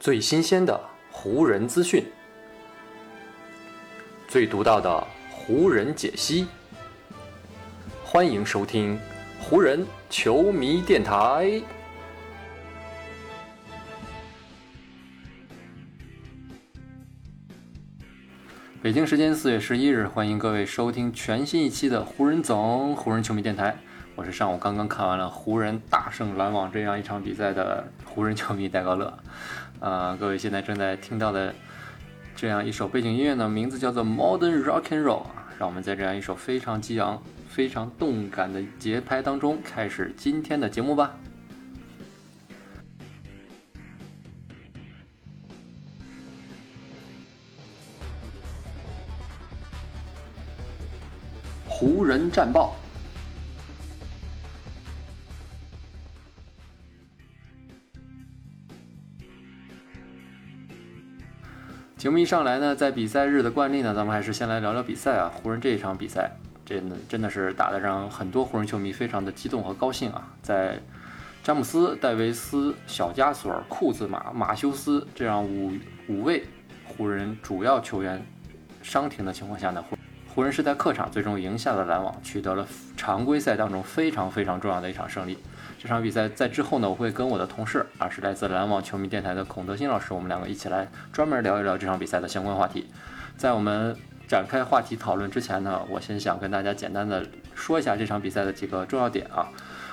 最新鲜的湖人资讯，最独到的湖人解析。欢迎收听湖人球迷电台。北京时间四月十一日，欢迎各位收听全新一期的湖人总湖人球迷电台。我是上午刚刚看完了湖人大胜篮网这样一场比赛的湖人球迷戴高乐。啊，各位现在正在听到的这样一首背景音乐呢，名字叫做 Modern Rock and Roll。让我们在这样一首非常激昂、非常动感的节拍当中，开始今天的节目吧。湖人战报。节目一上来呢，在比赛日的惯例呢，咱们还是先来聊聊比赛啊。湖人这一场比赛，真的真的是打得让很多湖人球迷非常的激动和高兴啊。在詹姆斯、戴维斯、小加索尔、库兹马、马修斯这样五五位湖人主要球员伤停的情况下呢，湖湖人是在客场最终赢下了篮网，取得了常规赛当中非常非常重要的一场胜利。这场比赛在之后呢，我会跟我的同事啊，是来自篮网球迷电台的孔德新老师，我们两个一起来专门聊一聊这场比赛的相关话题。在我们展开话题讨论之前呢，我先想跟大家简单的说一下这场比赛的几个重要点啊。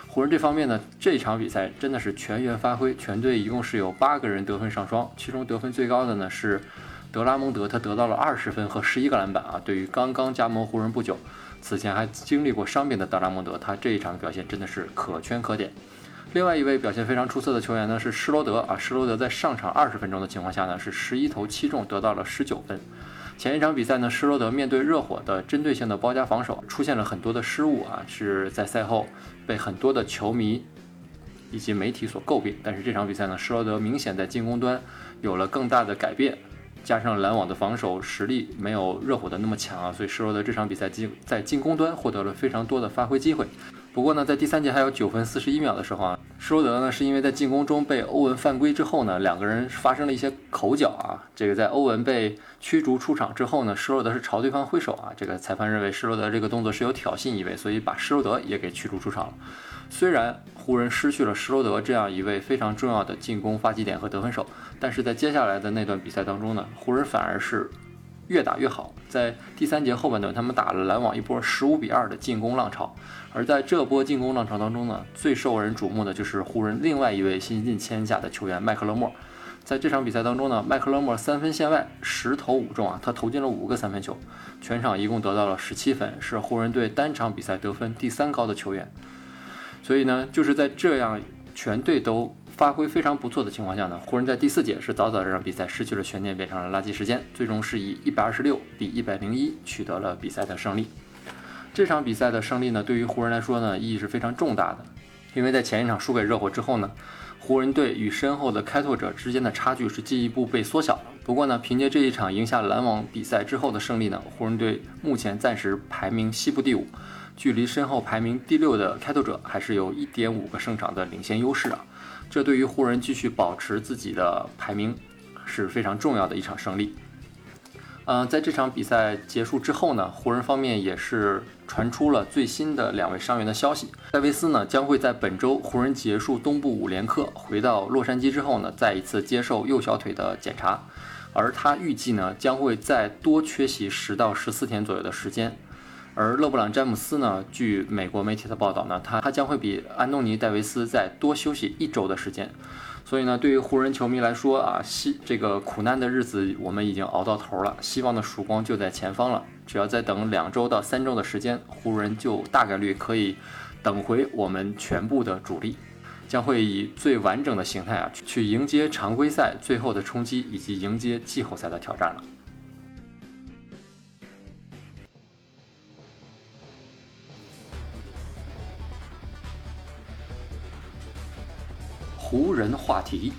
湖人这方面呢，这场比赛真的是全员发挥，全队一共是有八个人得分上双，其中得分最高的呢是德拉蒙德，他得到了二十分和十一个篮板啊。对于刚刚加盟湖人不久。此前还经历过伤病的德拉蒙德，他这一场的表现真的是可圈可点。另外一位表现非常出色的球员呢是施罗德啊，施罗德在上场二十分钟的情况下呢是十一投七中，得到了十九分。前一场比赛呢，施罗德面对热火的针对性的包夹防守，出现了很多的失误啊，是在赛后被很多的球迷以及媒体所诟病。但是这场比赛呢，施罗德明显在进攻端有了更大的改变。加上篮网的防守实力没有热火的那么强啊，所以施罗德这场比赛进在进攻端获得了非常多的发挥机会。不过呢，在第三节还有九分四十一秒的时候啊，施罗德呢是因为在进攻中被欧文犯规之后呢，两个人发生了一些口角啊。这个在欧文被驱逐出场之后呢，施罗德是朝对方挥手啊，这个裁判认为施罗德这个动作是有挑衅意味，所以把施罗德也给驱逐出场了。虽然湖人失去了施罗德这样一位非常重要的进攻发起点和得分手，但是在接下来的那段比赛当中呢，湖人反而是越打越好。在第三节后半段，他们打了篮网一波十五比二的进攻浪潮。而在这波进攻浪潮当中呢，最受人瞩目的就是湖人另外一位新晋签下的球员麦克勒莫。在这场比赛当中呢，麦克勒莫三分线外十投五中啊，他投进了五个三分球，全场一共得到了十七分，是湖人队单场比赛得分第三高的球员。所以呢，就是在这样全队都发挥非常不错的情况下呢，湖人在第四节是早早的让比赛失去了悬念，变成了垃圾时间，最终是以一百二十六比一百零一取得了比赛的胜利。这场比赛的胜利呢，对于湖人来说呢，意义是非常重大的，因为在前一场输给热火之后呢，湖人队与身后的开拓者之间的差距是进一步被缩小了。不过呢，凭借这一场赢下篮网比赛之后的胜利呢，湖人队目前暂时排名西部第五。距离身后排名第六的开拓者还是有一点五个胜场的领先优势啊，这对于湖人继续保持自己的排名是非常重要的一场胜利。嗯，在这场比赛结束之后呢，湖人方面也是传出了最新的两位伤员的消息。戴维斯呢将会在本周湖人结束东部五连客回到洛杉矶之后呢，再一次接受右小腿的检查，而他预计呢将会再多缺席十到十四天左右的时间。而勒布朗·詹姆斯呢？据美国媒体的报道呢，他他将会比安东尼·戴维斯再多休息一周的时间。所以呢，对于湖人球迷来说啊，希这个苦难的日子我们已经熬到头了，希望的曙光就在前方了。只要再等两周到三周的时间，湖人就大概率可以等回我们全部的主力，将会以最完整的形态啊去迎接常规赛最后的冲击，以及迎接季后赛的挑战了。湖人话题。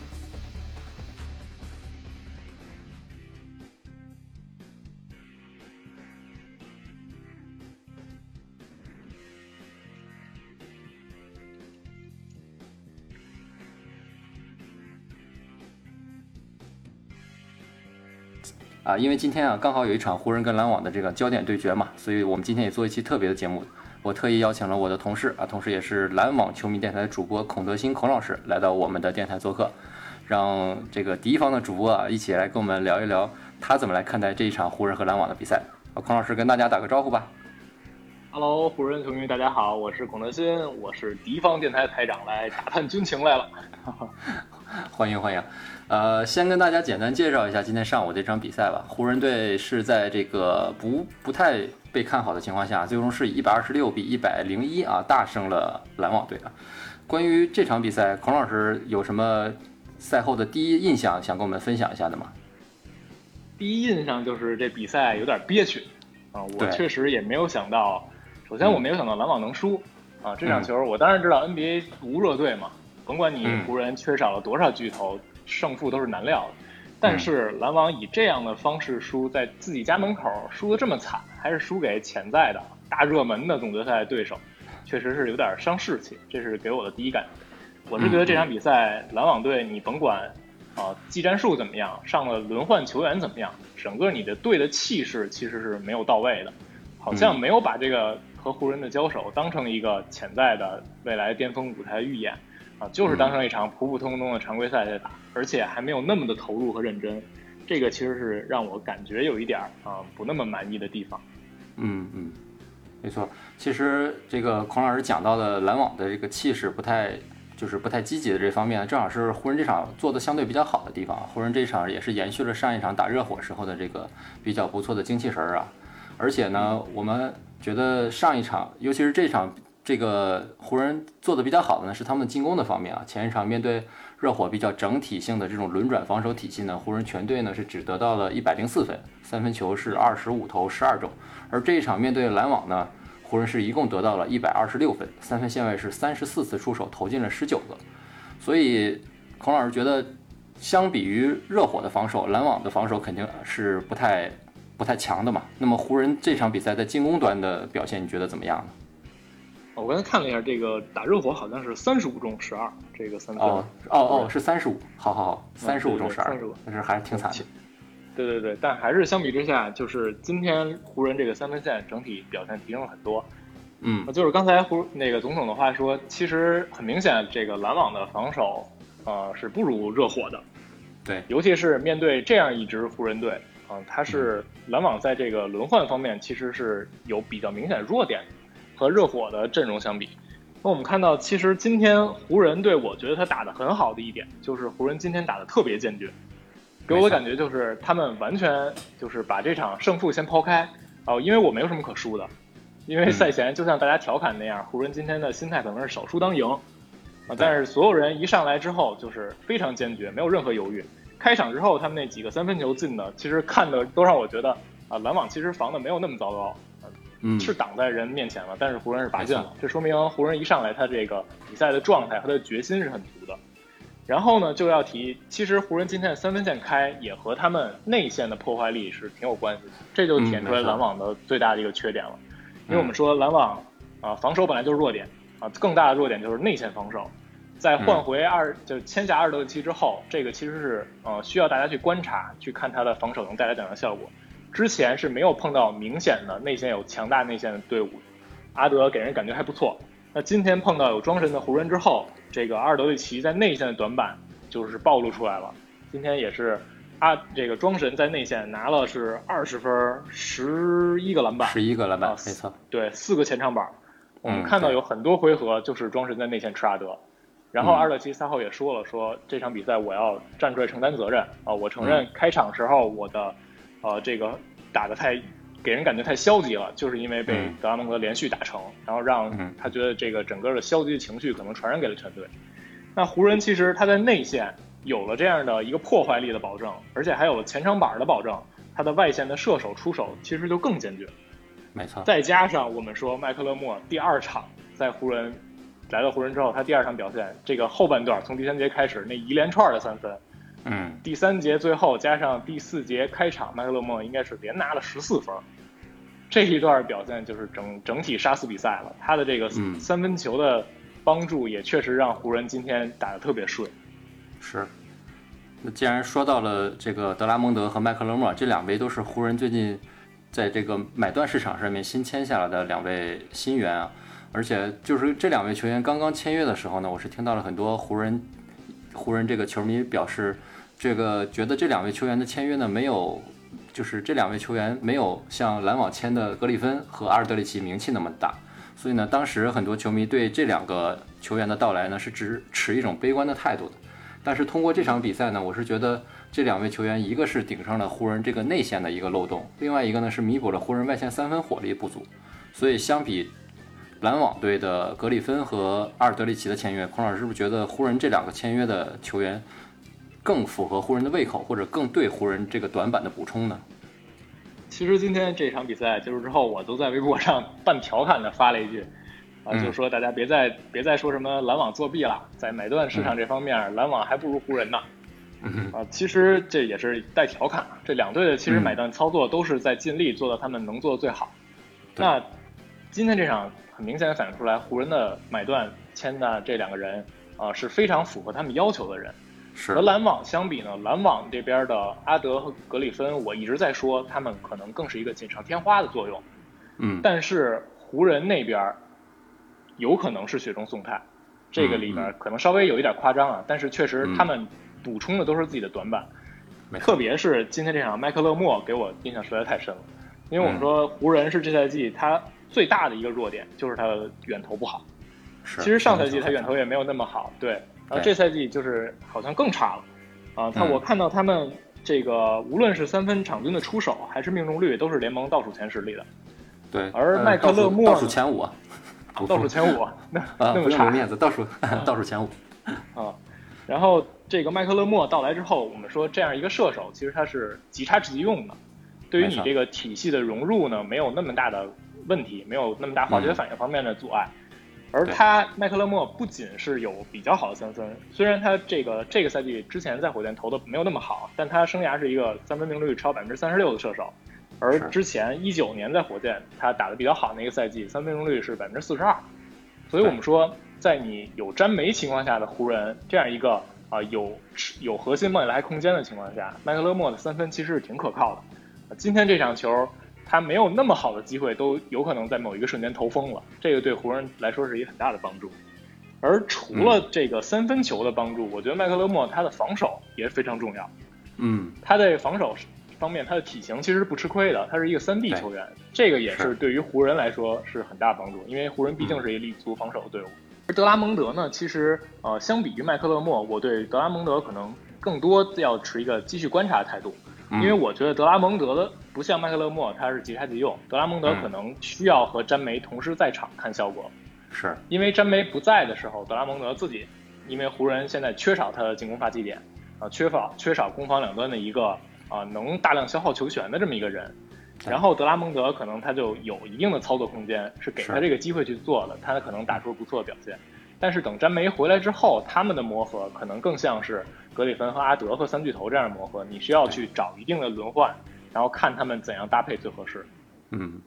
啊，因为今天啊刚好有一场湖人跟篮网的这个焦点对决嘛，所以我们今天也做一期特别的节目。我特意邀请了我的同事啊，同时也是篮网球迷电台的主播孔德新孔老师来到我们的电台做客，让这个敌方的主播啊一起来跟我们聊一聊他怎么来看待这一场湖人和篮网的比赛。啊，孔老师跟大家打个招呼吧。Hello，湖人球迷，大家好，我是孔德新，我是敌方电台台长，来打探军情来了。欢迎欢迎，呃，先跟大家简单介绍一下今天上午这场比赛吧。湖人队是在这个不不太被看好的情况下，最终是以一百二十六比一百零一啊大胜了篮网队啊。关于这场比赛，孔老师有什么赛后的第一印象想跟我们分享一下的吗？第一印象就是这比赛有点憋屈啊，我确实也没有想到，首先我没有想到篮网能输啊，这场球我当然知道 NBA 无热队嘛。甭管你湖人缺少了多少巨头，胜负都是难料的。但是篮网以这样的方式输，在自己家门口输的这么惨，还是输给潜在的大热门的总决赛对手，确实是有点伤士气。这是给我的第一感觉。我是觉得这场比赛篮网队，你甭管啊技战术怎么样，上了轮换球员怎么样，整个你的队的气势其实是没有到位的，好像没有把这个和湖人的交手当成一个潜在的未来巅峰舞台预演。啊，就是当成一场普普通通的常规赛在打，而且还没有那么的投入和认真，这个其实是让我感觉有一点儿啊不那么满意的地方。嗯嗯，没错，其实这个孔老师讲到的篮网的这个气势不太，就是不太积极的这方面，正好是湖人这场做的相对比较好的地方。湖人这场也是延续了上一场打热火时候的这个比较不错的精气神儿啊，而且呢，我们觉得上一场，尤其是这场。这个湖人做的比较好的呢，是他们进攻的方面啊。前一场面对热火比较整体性的这种轮转防守体系呢，湖人全队呢是只得到了一百零四分，三分球是二十五投十二中。而这一场面对篮网呢，湖人是一共得到了一百二十六分，三分线位是三十四次出手，投进了十九个。所以孔老师觉得，相比于热火的防守，篮网的防守肯定是不太不太强的嘛。那么湖人这场比赛在进攻端的表现，你觉得怎么样呢？我刚才看了一下，这个打热火好像是三十五中十二，这个三分哦哦哦，是三十五，好好好，三十五中十二，但是还是挺惨的。对对对，但还是相比之下，就是今天湖人这个三分线整体表现提升了很多。嗯，就是刚才胡那个总统的话说，其实很明显，这个篮网的防守呃是不如热火的。对，尤其是面对这样一支湖人队啊，他是篮网在这个轮换方面其实是有比较明显弱点的。和热火的阵容相比，那我们看到，其实今天湖人队，我觉得他打的很好的一点，就是湖人今天打的特别坚决，给我的感觉就是他们完全就是把这场胜负先抛开哦，因为我没有什么可输的，因为赛前就像大家调侃那样，湖人今天的心态可能是少输当赢。啊，但是所有人一上来之后就是非常坚决，没有任何犹豫，开场之后他们那几个三分球进的，其实看的都让我觉得啊，篮网其实防的没有那么糟糕。嗯，是挡在人面前了，但是湖人是拔进了，这说明湖人一上来他这个比赛的状态和他的决心是很足的。然后呢，就要提，其实湖人今天的三分线开也和他们内线的破坏力是挺有关系的，这就体现出来篮网的最大的一个缺点了。因为我们说篮网啊，防守本来就是弱点啊，更大的弱点就是内线防守。在换回二就签下阿尔德奇之后，这个其实是呃需要大家去观察，去看他的防守能带来怎样的效果。之前是没有碰到明显的内线有强大内线的队伍，阿德给人感觉还不错。那今天碰到有庄神的湖人之后，这个阿尔德里奇在内线的短板就是暴露出来了。今天也是阿这个庄神在内线拿了是二十分，十一个篮板，十一个篮板，没错，对，四个前场板。我们看到有很多回合就是庄神在内线吃阿德，然后阿尔德奇赛后也说了，说这场比赛我要站出来承担责任啊，我承认开场时候我的。呃，这个打的太给人感觉太消极了，就是因为被德拉蒙德连续打成，然后让他觉得这个整个的消极的情绪可能传染给了全队。那湖人其实他在内线有了这样的一个破坏力的保证，而且还有了前场板的保证，他的外线的射手出手其实就更坚决。没错。再加上我们说麦克勒莫第二场在湖人来到湖人之后，他第二场表现，这个后半段从第三节开始那一连串的三分。嗯，第三节最后加上第四节开场，麦克勒莫应该是连拿了十四分，这一段表现就是整整体杀死比赛了。他的这个三分球的帮助也确实让湖人今天打得特别顺。是，那既然说到了这个德拉蒙德和麦克勒莫这两位都是湖人最近在这个买断市场上面新签下来的两位新援啊，而且就是这两位球员刚刚签约的时候呢，我是听到了很多湖人湖人这个球迷表示，这个觉得这两位球员的签约呢没有，就是这两位球员没有像篮网签的格里芬和阿尔德里奇名气那么大，所以呢，当时很多球迷对这两个球员的到来呢是持持一种悲观的态度的。但是通过这场比赛呢，我是觉得这两位球员，一个是顶上了湖人这个内线的一个漏洞，另外一个呢是弥补了湖人外线三分火力不足。所以相比篮网队的格里芬和阿尔德里奇的签约，孔老师是不是觉得湖人这两个签约的球员更符合湖人的胃口，或者更对湖人这个短板的补充呢？其实今天这场比赛结束之后，我都在微博上 半调侃的发了一句。啊，就是说大家别再别再说什么篮网作弊了，在买断市场这方面，篮网还不如湖人呢。啊，其实这也是带调侃这两队的其实买断操作都是在尽力做到他们能做的最好。那今天这场很明显反映出来，湖人的买断签的这两个人啊是非常符合他们要求的人。和篮网相比呢，篮网这边的阿德和格里芬，我一直在说他们可能更是一个锦上添花的作用。嗯，但是湖人那边。有可能是雪中送炭，这个里边可能稍微有一点夸张啊，但是确实他们补充的都是自己的短板，特别是今天这场麦克勒莫给我印象实在太深了，因为我们说湖人是这赛季他最大的一个弱点就是他的远投不好，其实上赛季他远投也没有那么好，对，然后这赛季就是好像更差了，啊，他我看到他们这个无论是三分场均的出手还是命中率都是联盟倒数前十里的，对，而麦克勒莫倒数前五。倒数前五，那那么差，面子，倒数 倒数前五。啊。然后这个麦克勒莫到来之后，我们说这样一个射手，其实他是即插即用的，对于你这个体系的融入呢，没有那么大的问题，没有那么大化学反应方面的阻碍。而他麦克勒莫不仅是有比较好的三分，虽然他这个这个赛季之前在火箭投的没有那么好，但他生涯是一个三分命中率超百分之三十六的射手。而之前一九年在火箭，他打的比较好那个赛季，三分命中率是百分之四十二。所以我们说，在你有詹梅情况下的湖人，这样一个啊有有核心未来空间的情况下，麦克勒莫的三分其实是挺可靠的。今天这场球，他没有那么好的机会，都有可能在某一个瞬间投疯了，这个对湖人来说是一个很大的帮助。而除了这个三分球的帮助，我觉得麦克勒莫他的防守也非常重要。嗯，他在防守。方面，他的体型其实是不吃亏的，他是一个三 D 球员，这个也是对于湖人来说是很大帮助，因为湖人毕竟是一立足防守的队伍。而德拉蒙德呢，其实呃，相比于麦克勒莫，我对德拉蒙德可能更多要持一个继续观察的态度，因为我觉得德拉蒙德的不像麦克勒莫，他是即插即用，德拉蒙德可能需要和詹梅同时在场看效果，是。因为詹梅不在的时候，德拉蒙德自己，因为湖人现在缺少他的进攻发起点，啊，缺少缺少攻防两端的一个。啊，能大量消耗球权的这么一个人，然后德拉蒙德可能他就有一定的操作空间，是给他这个机会去做的，他可能打出不错的表现。但是等詹梅回来之后，他们的磨合可能更像是格里芬和阿德和三巨头这样的磨合，你需要去找一定的轮换，然后看他们怎样搭配最合适。嗯，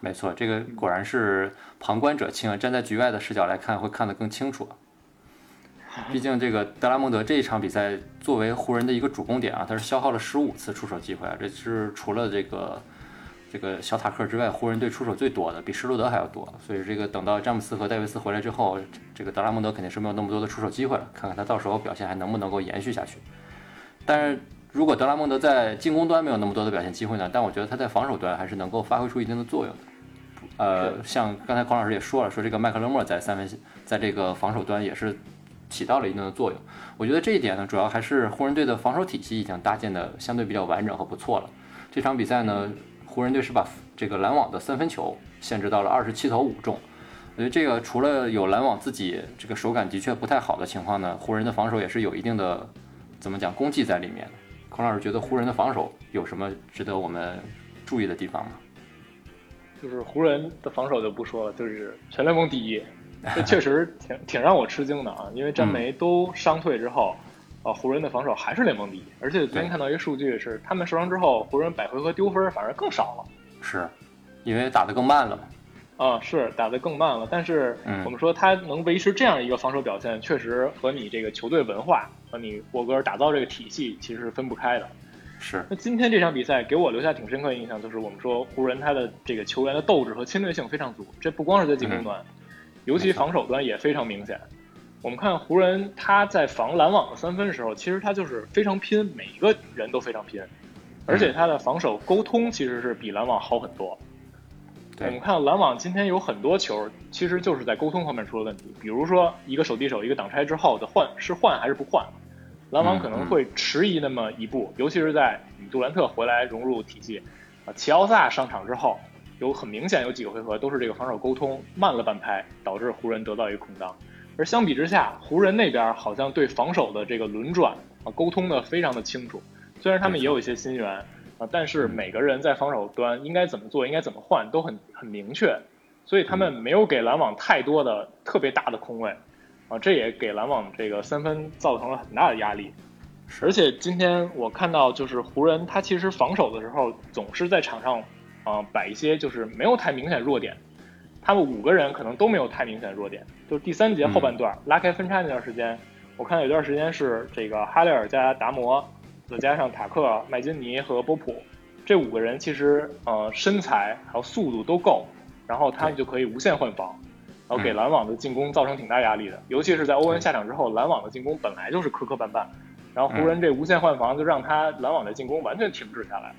没错，这个果然是旁观者清啊，站在局外的视角来看会看得更清楚。毕竟这个德拉蒙德这一场比赛作为湖人的一个主攻点啊，他是消耗了十五次出手机会啊，这是除了这个这个小塔克之外，湖人队出手最多的，比施罗德还要多。所以这个等到詹姆斯和戴维斯回来之后，这个德拉蒙德肯定是没有那么多的出手机会了，看看他到时候表现还能不能够延续下去。但是如果德拉蒙德在进攻端没有那么多的表现机会呢？但我觉得他在防守端还是能够发挥出一定的作用的。呃，像刚才孔老师也说了，说这个麦克勒莫在三分在这个防守端也是。起到了一定的作用，我觉得这一点呢，主要还是湖人队的防守体系已经搭建的相对比较完整和不错了。这场比赛呢，湖人队是把这个篮网的三分球限制到了二十七投五中。我觉得这个除了有篮网自己这个手感的确不太好的情况呢，湖人的防守也是有一定的怎么讲功绩在里面。孔老师觉得湖人的防守有什么值得我们注意的地方吗？就是湖人的防守就不说了，就是全联盟第一。这确实挺挺让我吃惊的啊！因为詹梅都伤退之后，啊，湖人的防守还是联盟第一。而且昨天看到一个数据是，他们受伤之后，湖人百回合丢分反而更少了。是，因为打得更慢了嘛。啊，是打得更慢了。但是我们说他能维持这样一个防守表现，确实和你这个球队文化和你沃格尔打造这个体系其实是分不开的。是。那今天这场比赛给我留下挺深刻印象，就是我们说湖人他的这个球员的斗志和侵略性非常足，这不光是在进攻端，尤其防守端也非常明显。我们看湖人他在防篮网的三分的时候，其实他就是非常拼，每一个人都非常拼，而且他的防守沟通其实是比篮网好很多。我们看篮网今天有很多球，其实就是在沟通方面出了问题。比如说一个手递手，一个挡拆之后的换是换还是不换，篮网可能会迟疑那么一步，尤其是在杜兰特回来融入体系，啊，齐奥萨上场之后，有很明显有几个回合都是这个防守沟通慢了半拍，导致湖人得到一个空当。而相比之下，湖人那边好像对防守的这个轮转啊沟通的非常的清楚，虽然他们也有一些新援。啊！但是每个人在防守端应该怎么做，应该怎么换，都很很明确，所以他们没有给篮网太多的特别大的空位，啊，这也给篮网这个三分造成了很大的压力。而且今天我看到，就是湖人他其实防守的时候总是在场上啊摆一些就是没有太明显弱点，他们五个人可能都没有太明显弱点。就是第三节后半段拉开分差那段时间，我看到有段时间是这个哈雷尔加达摩。再加上塔克、麦金尼和波普这五个人，其实呃身材还有速度都够，然后他们就可以无限换防，然后给篮网的进攻造成挺大压力的。尤其是在欧文下场之后，篮网的进攻本来就是磕磕绊绊，然后湖人这无限换防就让他篮网的进攻完全停滞下来。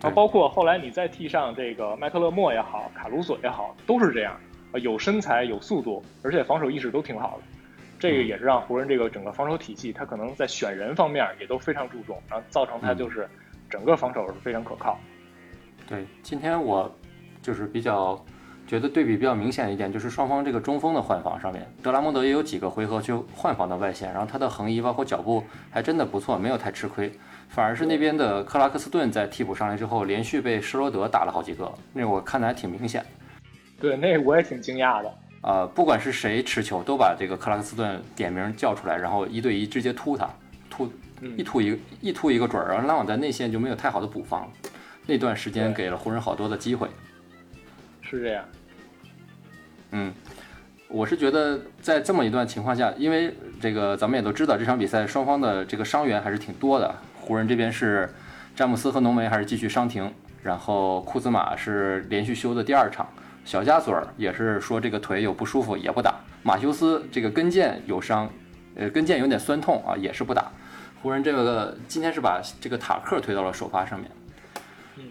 然后包括后来你再替上这个麦克勒莫也好，卡鲁索也好，都是这样，有身材有速度，而且防守意识都挺好的。这个也是让湖人这个整个防守体系，他可能在选人方面也都非常注重，然后造成他就是整个防守是非常可靠。对，今天我就是比较觉得对比比较明显一点，就是双方这个中锋的换防上面，德拉蒙德也有几个回合去换防到外线，然后他的横移包括脚步还真的不错，没有太吃亏。反而是那边的克拉克斯顿在替补上来之后，连续被施罗德打了好几个，那我看的还挺明显。对，那我也挺惊讶的。呃，不管是谁持球，都把这个克拉克斯顿点名叫出来，然后一对一直接突他，突一突一一突一个准儿，然后篮网在内线就没有太好的补防，那段时间给了湖人好多的机会。是这样。嗯，我是觉得在这么一段情况下，因为这个咱们也都知道，这场比赛双方的这个伤员还是挺多的。湖人这边是詹姆斯和浓眉还是继续伤停，然后库兹马是连续休的第二场。小加索尔也是说这个腿有不舒服也不打，马修斯这个跟腱有伤，呃跟腱有点酸痛啊也是不打。湖人这个今天是把这个塔克推到了首发上面，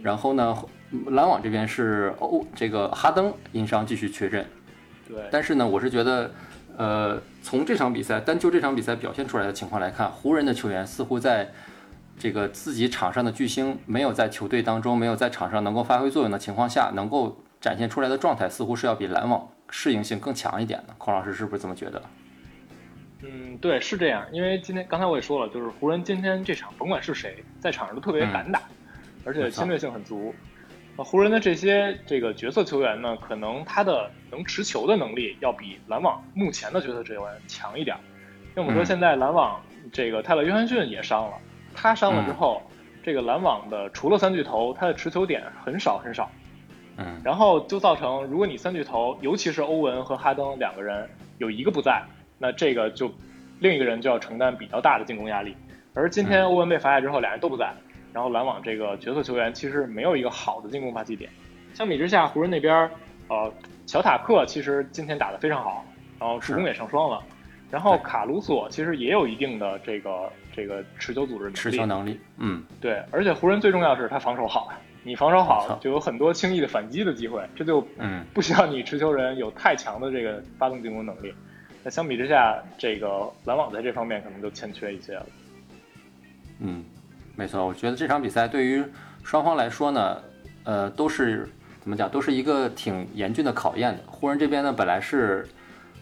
然后呢篮网这边是欧这个哈登因伤继续缺阵，对，但是呢我是觉得，呃从这场比赛单就这场比赛表现出来的情况来看，湖人的球员似乎在这个自己场上的巨星没有在球队当中没有在场上能够发挥作用的情况下，能够。展现出来的状态似乎是要比篮网适应性更强一点的，孔老师是不是这么觉得？嗯，对，是这样。因为今天刚才我也说了，就是湖人今天这场甭管是谁在场上都特别敢打，而且侵略性很足。湖人的这些这个角色球员呢，可能他的能持球的能力要比篮网目前的角色球员强一点。因为我们说现在篮网这个泰勒约翰逊也伤了，他伤了之后，这个篮网的除了三巨头，他的持球点很少很少。嗯，然后就造成，如果你三巨头，尤其是欧文和哈登两个人有一个不在，那这个就另一个人就要承担比较大的进攻压力。而今天欧文被罚下之后，俩人都不在，然后篮网这个角色球员其实没有一个好的进攻发起点。相比之下，湖人那边，呃，小塔克其实今天打得非常好，然后助攻也上双了。然后卡鲁索其实也有一定的这个这个持球组织能力。持球能力，嗯，对，而且湖人最重要是他防守好。你防守好，就有很多轻易的反击的机会，这就不需要你持球人有太强的这个发动进攻能力。那相比之下，这个篮网在这方面可能就欠缺一些了。嗯，没错，我觉得这场比赛对于双方来说呢，呃，都是怎么讲，都是一个挺严峻的考验的。湖人这边呢，本来是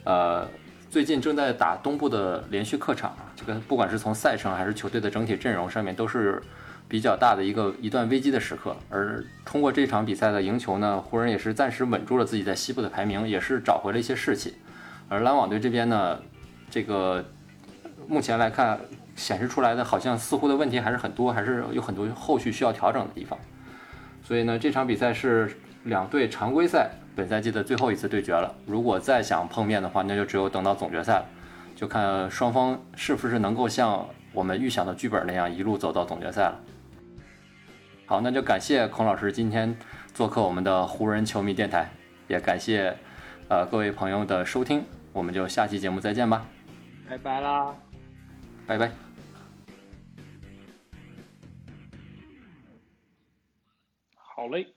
呃最近正在打东部的连续客场，这个不管是从赛程还是球队的整体阵容上面都是。比较大的一个一段危机的时刻，而通过这场比赛的赢球呢，湖人也是暂时稳住了自己在西部的排名，也是找回了一些士气。而篮网队这边呢，这个目前来看显示出来的好像似乎的问题还是很多，还是有很多后续需要调整的地方。所以呢，这场比赛是两队常规赛本赛季的最后一次对决了。如果再想碰面的话，那就只有等到总决赛了。就看双方是不是能够像我们预想的剧本那样一路走到总决赛了。好，那就感谢孔老师今天做客我们的湖人球迷电台，也感谢呃各位朋友的收听，我们就下期节目再见吧，拜拜啦，拜拜。好嘞。